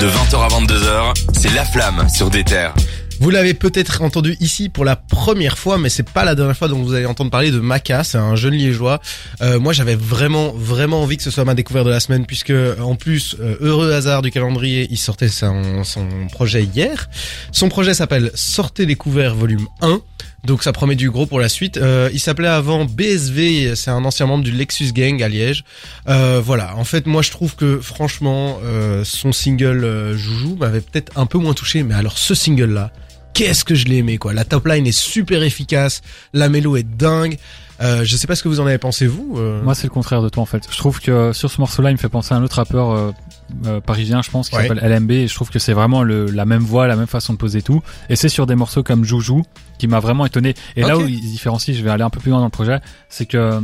De 20h à 22h, c'est La Flamme sur des terres. Vous l'avez peut-être entendu ici pour la première fois, mais c'est pas la dernière fois dont vous allez entendre parler de Maca. C'est un jeune liégeois. Euh, moi, j'avais vraiment, vraiment envie que ce soit ma découverte de la semaine, puisque en plus, euh, heureux hasard du calendrier, il sortait son, son projet hier. Son projet s'appelle Sortez découvert volume 1. Donc ça promet du gros pour la suite. Euh, il s'appelait avant BSV, c'est un ancien membre du Lexus Gang à Liège. Euh, voilà, en fait moi je trouve que franchement euh, son single Joujou m'avait peut-être un peu moins touché, mais alors ce single là, qu'est-ce que je l'ai aimé quoi. La top line est super efficace, la mélo est dingue. Euh, je sais pas ce que vous en avez pensé vous. euh. Moi, c'est le contraire de toi en fait. Je trouve que sur ce morceau-là, il me fait penser à un autre rappeur euh, euh, parisien, je pense, qui Ouais. s'appelle LMB. Et je trouve que c'est vraiment le, la même voix, la même façon de poser tout. Et c'est sur des morceaux comme Joujou qui m'a vraiment étonné. Et là où ils se différencient, je vais aller un peu plus loin dans le projet, c'est que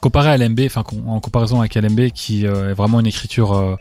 comparé à LMB, enfin en comparaison avec LMB, qui est vraiment une écriture euh,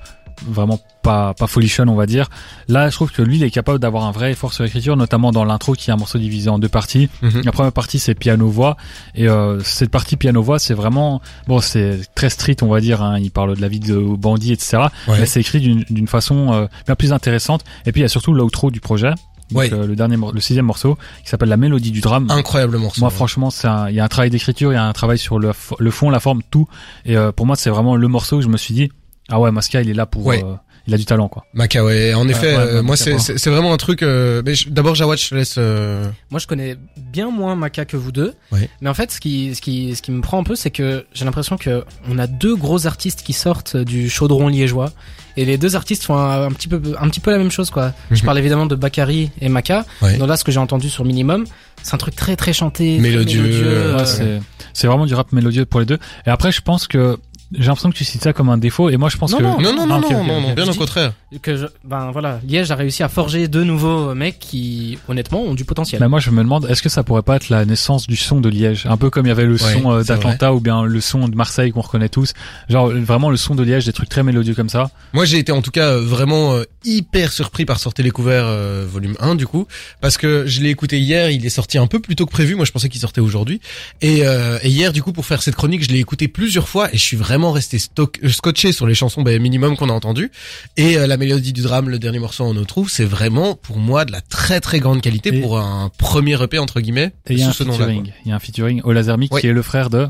vraiment pas pas folichonne on va dire là je trouve que lui il est capable d'avoir un vrai effort sur l'écriture notamment dans l'intro qui est un morceau divisé en deux parties Mhm. la première partie c'est piano voix et euh, cette partie piano voix c'est vraiment bon c'est très street on va dire hein, il parle de la vie de bandit etc Ouais. mais c'est écrit d'une d'une façon euh, bien plus intéressante et puis il y a surtout l'outro du projet donc, Ouais. euh, le dernier le sixième morceau qui s'appelle la mélodie du drame Incroyable morceau. moi, franchement, c'est un- il y a un travail d'écriture, il y a un travail sur le, le fond, la forme, tout. Et euh, pour moi, c'est vraiment le morceau où je me suis dit, ah ouais, Masca, il est là pour, Ouais. euh, il a du talent, quoi. Maca, ouais. En effet, ouais, euh, ouais, moi c'est bon. c'est c'est vraiment un truc. euh, mais je- d'abord Jawad, je te laisse. euh, Moi, je connais bien moins Maca que vous deux. Ouais. Mais en fait, ce qui, ce qui, ce qui me prend un peu, c'est que j'ai l'impression que on a deux gros artistes qui sortent du chaudron liégeois. Et les deux artistes font un, un petit peu, un petit peu la même chose, quoi. Je Mhm. parle évidemment de Bakary et Maca. Ouais. Donc là, ce que j'ai entendu sur Minimum, c'est un truc très, très chanté. très Mélodieux, Ouais, c'est, c'est vraiment du rap mélodieux pour les deux. Et après, je pense que j'ai l'impression que tu cites ça comme un défaut. Et moi, je pense Non, que non, Non, non, non, Ah, ok, non, non, bien Je au contraire. que je, ben voilà, Liège a réussi à forger deux nouveaux mecs qui, honnêtement, ont du potentiel. Mais moi, je me demande, est-ce que ça pourrait pas être la naissance du son de Liège? Un peu comme il y avait le Ouais, son euh, d'Atlanta ou bien le son de Marseille qu'on reconnaît tous. Genre, vraiment le son de Liège, des trucs très mélodieux comme ça. Moi, j'ai été en tout cas euh, vraiment euh, hyper surpris par Sortez découvert euh, volume 1 du coup, parce que je l'ai écouté hier, il est sorti un peu plus tôt que prévu. Moi, je pensais qu'il sortait aujourd'hui. Et, euh, et hier, du coup, pour faire cette chronique, je l'ai écouté plusieurs fois et je suis vraiment resté stock, euh, scotché sur les chansons ben, minimum qu'on a entendues. Et euh, la mélodie du drame, le dernier morceau en trouve, c'est vraiment pour moi de la très très grande qualité Et- pour un premier EP entre guillemets Et il y a un sous ce nom-là. quoi. featuring. Il y a un featuring au Lazermi Oui. qui est le frère de.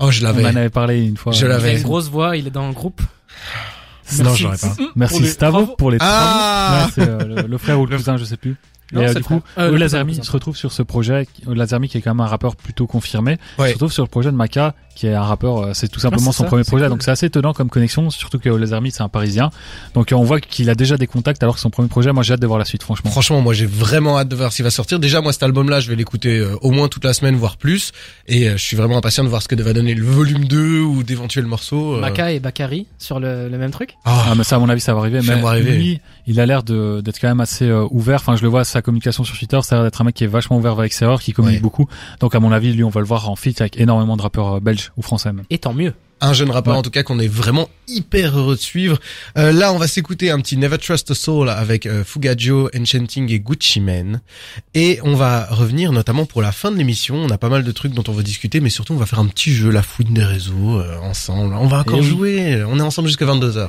Oh, je On en l'avais. avait parlé une fois. Je Il a l'avais. une grosse voix, il est dans le groupe. Non, je l'aurais pas. Merci Stavo pour les Ah Ouais, c'est euh, le, le frère ou le cousin, je sais plus. Non, et euh, du coup, frère. Euh, le Lazermi cousin, se retrouve sur ce projet. Lazermi qui est quand même un rappeur plutôt confirmé, Ouais. se retrouve sur le projet de Maka qui est un rappeur. euh, C'est tout simplement Ah, c'est son ça, premier projet, cool. donc c'est assez étonnant comme connexion. Surtout que Lazermi c'est un Parisien, donc on voit qu'il a déjà des contacts alors que son premier projet. Moi j'ai hâte de voir la suite, franchement. Franchement, moi j'ai vraiment hâte de voir s'il va sortir. Déjà, moi cet album-là, je vais l'écouter euh, au moins toute la semaine, voire plus. Et euh, je suis vraiment impatient de voir ce que va donner le volume 2 ou d'éventuels morceaux. euh. Maca et Bakary sur le, le même truc? Ah, Ah, mais ça, à mon avis, ça va arriver. Mais rêver. lui, il a l'air de d'être quand même assez euh, ouvert. Enfin, je le vois sa communication sur Twitter, ça a l'air d'être un mec qui est vachement ouvert avec ses erreurs, qui communique Ouais. beaucoup. Donc, à mon avis, lui, on va le voir en feat avec énormément de rappeurs euh, belges ou français même. Et tant mieux. un jeune rappeur Ouais. en tout cas qu'on est vraiment hyper heureux de suivre. Euh, là, on va s'écouter un petit Never Trust a Soul avec euh, Fugajo, Enchanting et Gucci Mane. Et on va revenir notamment pour la fin de l'émission. On a pas mal de trucs dont on va discuter, mais surtout on va faire un petit jeu, la fouine des réseaux, euh, ensemble. On va encore Eh oui. jouer. On est ensemble jusqu'à 22h.